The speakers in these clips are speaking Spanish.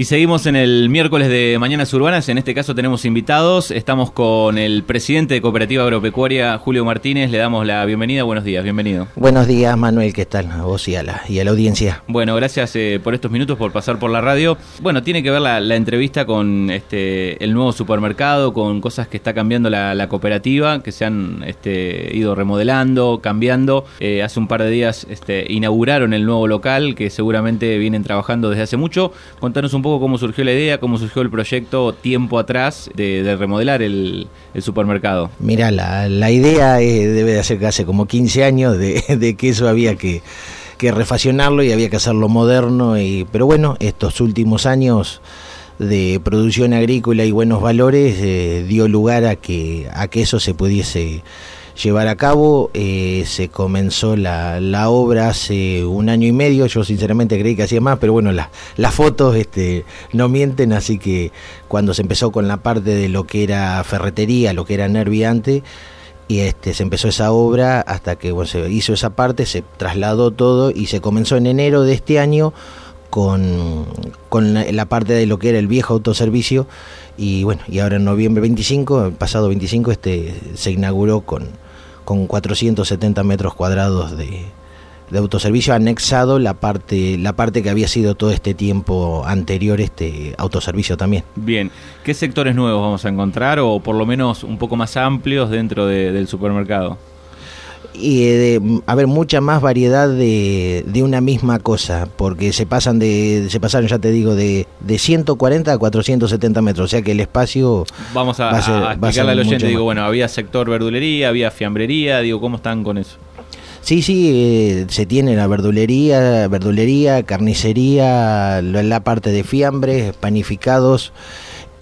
Y seguimos en el miércoles de Mañanas Urbanas, en este caso tenemos invitados, estamos con el presidente de Cooperativa Agropecuaria, Julio Martínez, le damos la bienvenida, buenos días, bienvenido. Buenos días Manuel, ¿qué tal? A vos y a la, y a la audiencia. Bueno, gracias eh, por estos minutos, por pasar por la radio. Bueno, tiene que ver la, entrevista con este el nuevo supermercado, con cosas que está cambiando la, cooperativa, que se han este, ido remodelando, cambiando. Eh, hace un par de días este, inauguraron el nuevo local, que seguramente vienen trabajando desde hace mucho. Contanos un poco cómo surgió la idea, cómo surgió el proyecto tiempo atrás de, remodelar el, supermercado. Mira, la, idea debe de hacer hace como 15 años de, que eso había que, que, refaccionarlo y había que hacerlo moderno, pero bueno, estos últimos años de producción agrícola y buenos valores eh, dio lugar a que, a que eso se pudiese llevar a cabo. Eh, se comenzó la, la, obra hace un año y medio, yo sinceramente creí que hacía más, pero bueno, las fotos este, no mienten, así que cuando se empezó con la parte de lo que era ferretería, lo que era nerviante, y este, se empezó esa obra hasta que bueno, se hizo esa parte, se trasladó todo y se comenzó en enero de este año con, con la, la, parte de lo que era el viejo autoservicio y bueno, y ahora en noviembre 25, el pasado 25, este, se inauguró con, con 470 metros cuadrados de, autoservicio anexado la parte la parte que había sido todo este tiempo anterior este autoservicio también. Bien, ¿qué sectores nuevos vamos a encontrar o por lo menos un poco más amplios dentro del supermercado? Y de haber mucha más variedad de, de, una misma cosa, porque se pasan de se pasaron ya te digo de, de 140 a 470 metros, o sea que el espacio vamos a, a, explicarle al oyente, digo, bueno, había sector verdulería, había fiambrería, digo, ¿cómo están con eso? Sí, sí, eh, se tiene la verdulería, verdulería, carnicería, la parte de fiambres, panificados,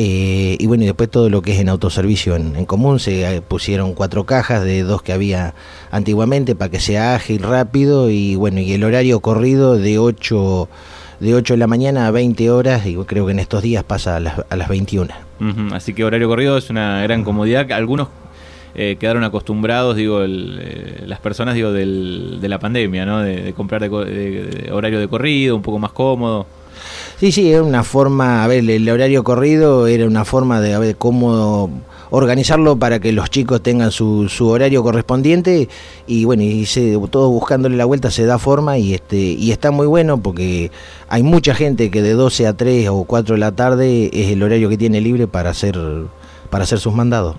eh, y bueno, y después todo lo que es en autoservicio en, común, se eh, pusieron cuatro cajas de dos que había antiguamente para que sea ágil, rápido y bueno, y el horario corrido de 8, de 8 de la mañana a 20 horas y creo que en estos días pasa a las, a las 21. Así que horario corrido es una gran comodidad. Algunos eh, quedaron acostumbrados, digo, las personas, digo, del, de la pandemia, ¿no? De, comprar de horario de corrido, un poco más cómodo. Sí, sí, era una forma, a ver, el horario corrido era una forma de ver cómo organizarlo para que los chicos tengan su, su horario correspondiente y bueno, y se, todo buscándole la vuelta se da forma y este y está muy bueno porque hay mucha gente que de 12 a 3 o 4 de la tarde es el horario que tiene libre para hacer para hacer sus mandados.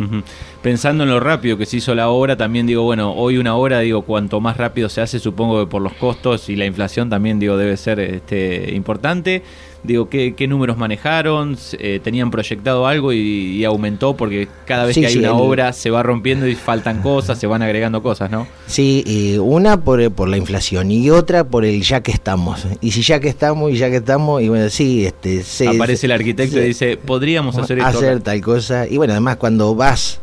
Pensando en lo rápido que se hizo la obra, también digo, bueno, hoy una hora, digo, cuanto más rápido se hace, supongo que por los costos y la inflación también, digo, debe ser este, importante. Digo, ¿qué, números manejaron? Eh, ¿Tenían proyectado algo y, aumentó? Porque cada vez que hay una obra se va rompiendo y faltan cosas, se van agregando cosas, ¿no? Sí, una por, por la inflación y otra por el ya que estamos. Y si ya que estamos y ya que estamos, y bueno, sí, este... Aparece el arquitecto y dice, podríamos hacer esto. Hacer tal cosa. Y bueno, además cuando vas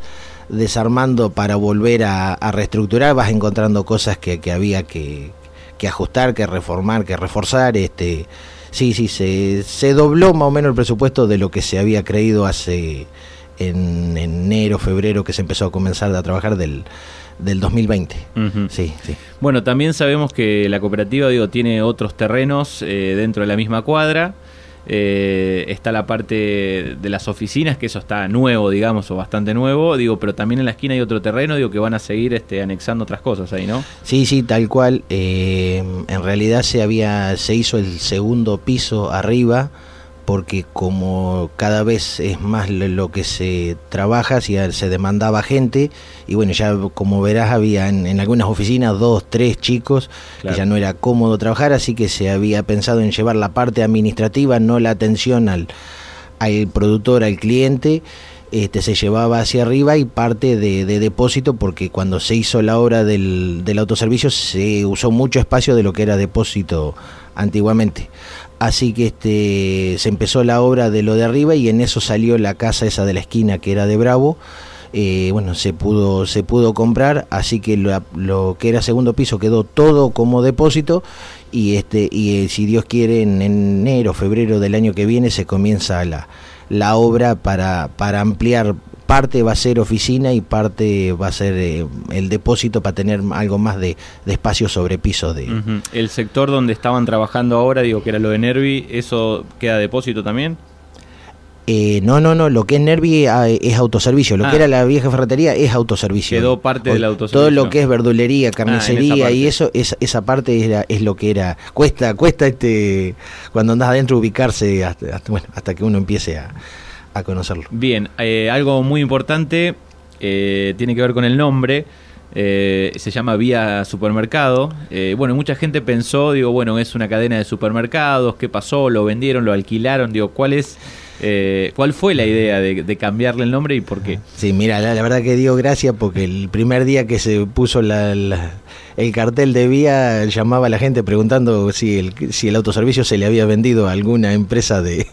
desarmando para volver a, reestructurar, vas encontrando cosas que, que había que, que ajustar, que reformar, que reforzar, este Sí, sí, se, se dobló más o menos el presupuesto de lo que se había creído hace en enero, febrero, que se empezó a comenzar a trabajar del, del 2020. sí, sí. Bueno, también sabemos que la cooperativa digo, tiene otros terrenos eh, dentro de la misma cuadra. Eh, está la parte de las oficinas, que eso está nuevo, digamos, o bastante nuevo, digo, pero también en la esquina hay otro terreno, digo, que van a seguir este, anexando otras cosas ahí, ¿no? Sí, sí, tal cual. Eh, en realidad se había, se hizo el segundo piso arriba porque como cada vez es más lo que se trabaja, se demandaba gente, y bueno, ya como verás había en, algunas oficinas dos, tres chicos, y ya no era cómodo trabajar, así que se había pensado en llevar la parte administrativa, no la atención al, al productor, al cliente, este, se llevaba hacia arriba y parte de, depósito porque cuando se hizo la obra del, del autoservicio se usó mucho espacio de lo que era depósito antiguamente. Así que este, se empezó la obra de lo de arriba y en eso salió la casa esa de la esquina que era de Bravo. Eh, bueno, se pudo, se pudo comprar, así que lo, que era segundo piso quedó todo como depósito y este y eh, si Dios quiere en enero, febrero del año que viene se comienza la, la obra para, para ampliar parte va a ser oficina y parte va a ser eh, el depósito para tener algo más de, espacio sobre piso. De... El sector donde estaban trabajando ahora, digo que era lo de Nervi, ¿eso queda depósito también? Eh, no, no, no, lo que es Nervi ah, es autoservicio, lo que ah. era la vieja ferretería es autoservicio. Quedó parte del autoservicio. Todo lo que es verdulería, ah, carnicería y eso, es, esa parte era, es lo que era. Cuesta, cuesta este cuando andas adentro ubicarse hasta, bueno, hasta que uno empiece a, conocerlo. Bien, eh, algo muy importante eh, tiene que ver con el nombre. se llama Vía Supermercado. bueno, mucha gente pensó, digo, bueno, es una cadena de supermercados, ¿qué pasó? ¿Lo vendieron? ¿Lo alquilaron? Digo, ¿cuál es eh, ¿Cuál fue la idea de, cambiarle el nombre y por qué? Sí, mira, la, verdad que digo gracias porque el primer día que se puso el cartel de vía llamaba a la gente preguntando si el, si el autoservicio se le había vendido a alguna empresa de,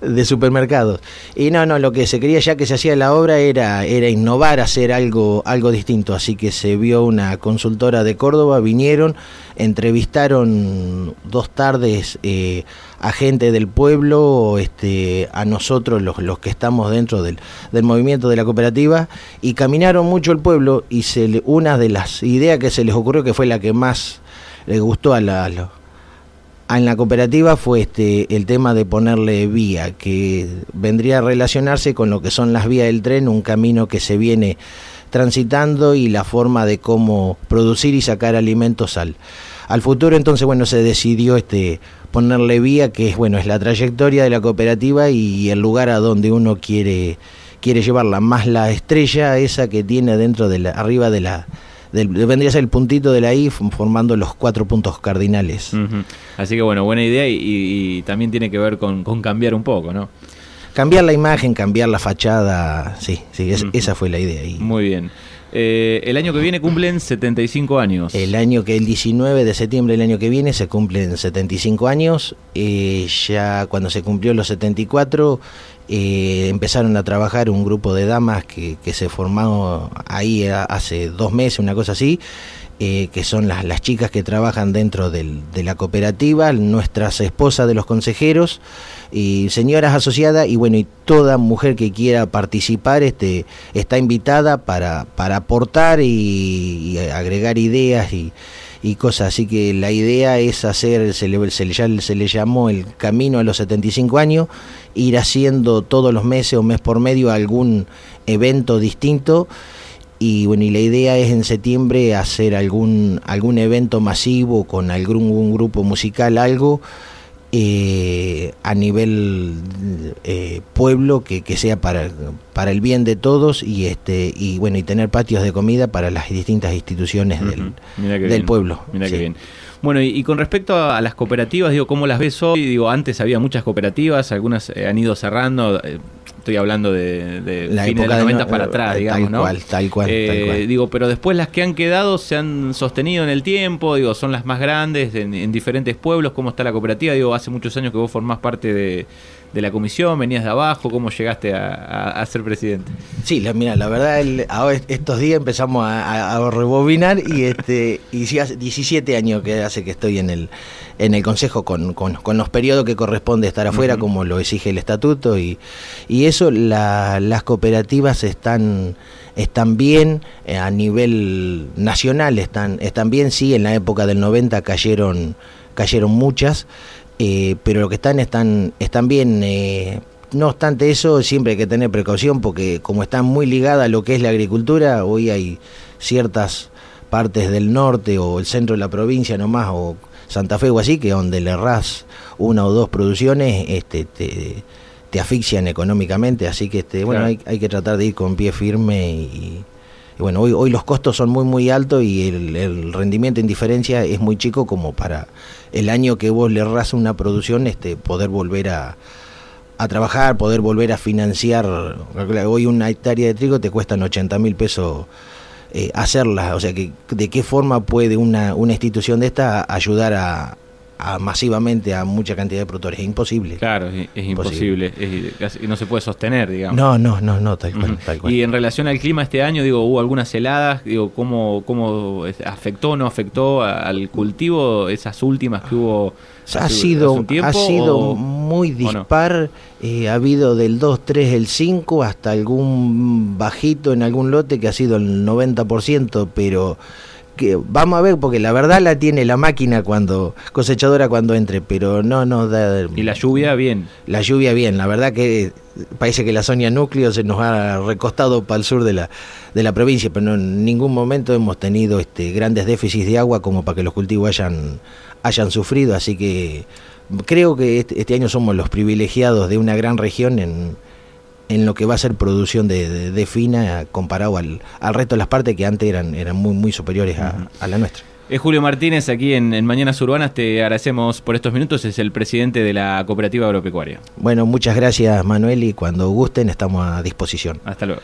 de supermercados. Y no, no, lo que se quería ya que se hacía la obra era, era innovar, hacer algo, algo distinto. Así que se vio una consultora de Córdoba, vinieron, entrevistaron dos tardes eh, a gente del pueblo, este, a nosotros los, los que estamos dentro del, del, movimiento de la cooperativa, y caminaron mucho el pueblo y se una de las ideas que se les ocurrió, que fue la que más les gustó a, la, en la cooperativa fue este el tema de ponerle vía, que vendría a relacionarse con lo que son las vías del tren, un camino que se viene transitando y la forma de cómo producir y sacar alimentos al, al futuro. Entonces, bueno, se decidió este ponerle vía, que es bueno, es la trayectoria de la cooperativa y el lugar a donde uno quiere quiere llevarla, más la estrella esa que tiene dentro de la arriba de la vendría a ser el puntito de la I formando los cuatro puntos cardinales. Así que bueno, buena idea y, también tiene que ver con, cambiar un poco, ¿no? Cambiar la imagen, cambiar la fachada, sí, sí, esa fue la idea. Y... Muy bien. Eh, el año que viene cumplen 75 años. El año que el 19 de septiembre del año que viene se cumplen 75 años. Eh, ya cuando se cumplió los 74 eh, empezaron a trabajar un grupo de damas que, se formó ahí hace dos meses, una cosa así. que son las, chicas que trabajan dentro de la cooperativa, nuestras esposas de los consejeros, y señoras asociadas y bueno y toda mujer que quiera participar este está invitada para, para aportar y, agregar ideas y, y, cosas. Así que la idea es hacer se le, se, le, llamó el camino a los 75 años ir haciendo todos los meses o mes por medio algún evento distinto. Y bueno y la idea es en septiembre hacer algún algún evento masivo con algún grupo musical algo eh, a nivel eh, pueblo que, que, sea para, para el bien de todos y este y bueno y tener patios de comida para las distintas instituciones del, del pueblo. Mira bien. Bueno, y, con respecto a, las cooperativas, digo, ¿cómo las ves hoy? Digo, antes había muchas cooperativas, algunas eh, han ido cerrando, estoy hablando de, la fines de los 90 para atrás, digamos, tal Cual, tal cual, tal cual. Digo, pero después las que han quedado se han sostenido en el tiempo, digo, son las más grandes en, diferentes pueblos, ¿cómo está la cooperativa? Digo, hace muchos años que vos formás parte de, de la comisión, venías de abajo, ¿cómo llegaste a, ser presidente? Sí, la, mira, la verdad, ahora estos días empezamos a, rebobinar y este y hace 17 años que hace que estoy en el en el consejo con, con, los periodos que corresponde estar afuera, como lo exige el estatuto y, y eso las cooperativas están están bien eh, a nivel nacional, están, están bien, sí, en la época del 90 cayeron, cayeron muchas, eh, pero lo que están están, están bien. Eh, no obstante eso, siempre hay que tener precaución porque como están muy ligadas a lo que es la agricultura, hoy hay ciertas partes del norte o el centro de la provincia nomás o Santa Fe o así, que donde le erras una o dos producciones, este, te, te asfixian económicamente, así que este, bueno, hay, hay, que tratar de ir con pie firme y, bueno, hoy, hoy los costos son muy muy altos y el, rendimiento en diferencia es muy chico como para el año que vos le erras una producción, este, poder volver a, a trabajar, poder volver a financiar. Hoy una hectárea de trigo te cuestan 80 mil pesos eh, hacerla. O sea, que, ¿de qué forma puede una, una institución de esta ayudar a, masivamente a mucha cantidad de productores. Es imposible. Claro, es, imposible. Es, no se puede sostener, digamos. No, no, no, no, tal cual, Y en relación al clima este año, digo, hubo algunas heladas, digo, ¿cómo, cómo afectó o no afectó al cultivo esas últimas que hubo? ha sido, ha sido muy dispar, eh, ha habido del 2, 3, el 5, hasta algún bajito en algún lote que ha sido el 90%, pero vamos a ver, porque la verdad la tiene la máquina cuando cosechadora cuando entre, pero no nos da. Y la lluvia bien. La lluvia bien, la verdad que parece que la zona núcleo se nos ha recostado para el sur de la, de la provincia, pero en ningún momento hemos tenido este grandes déficits de agua como para que los cultivos hayan, hayan sufrido, así que creo que este, este año somos los privilegiados de una gran región en en lo que va a ser producción de, fina comparado al, al, resto de las partes que antes eran, eran muy, muy superiores a, la nuestra. Es Julio Martínez aquí en, en, Mañanas Urbanas. Te agradecemos por estos minutos. Es el presidente de la Cooperativa Agropecuaria. Bueno, muchas gracias Manuel y cuando gusten estamos a disposición. Hasta luego.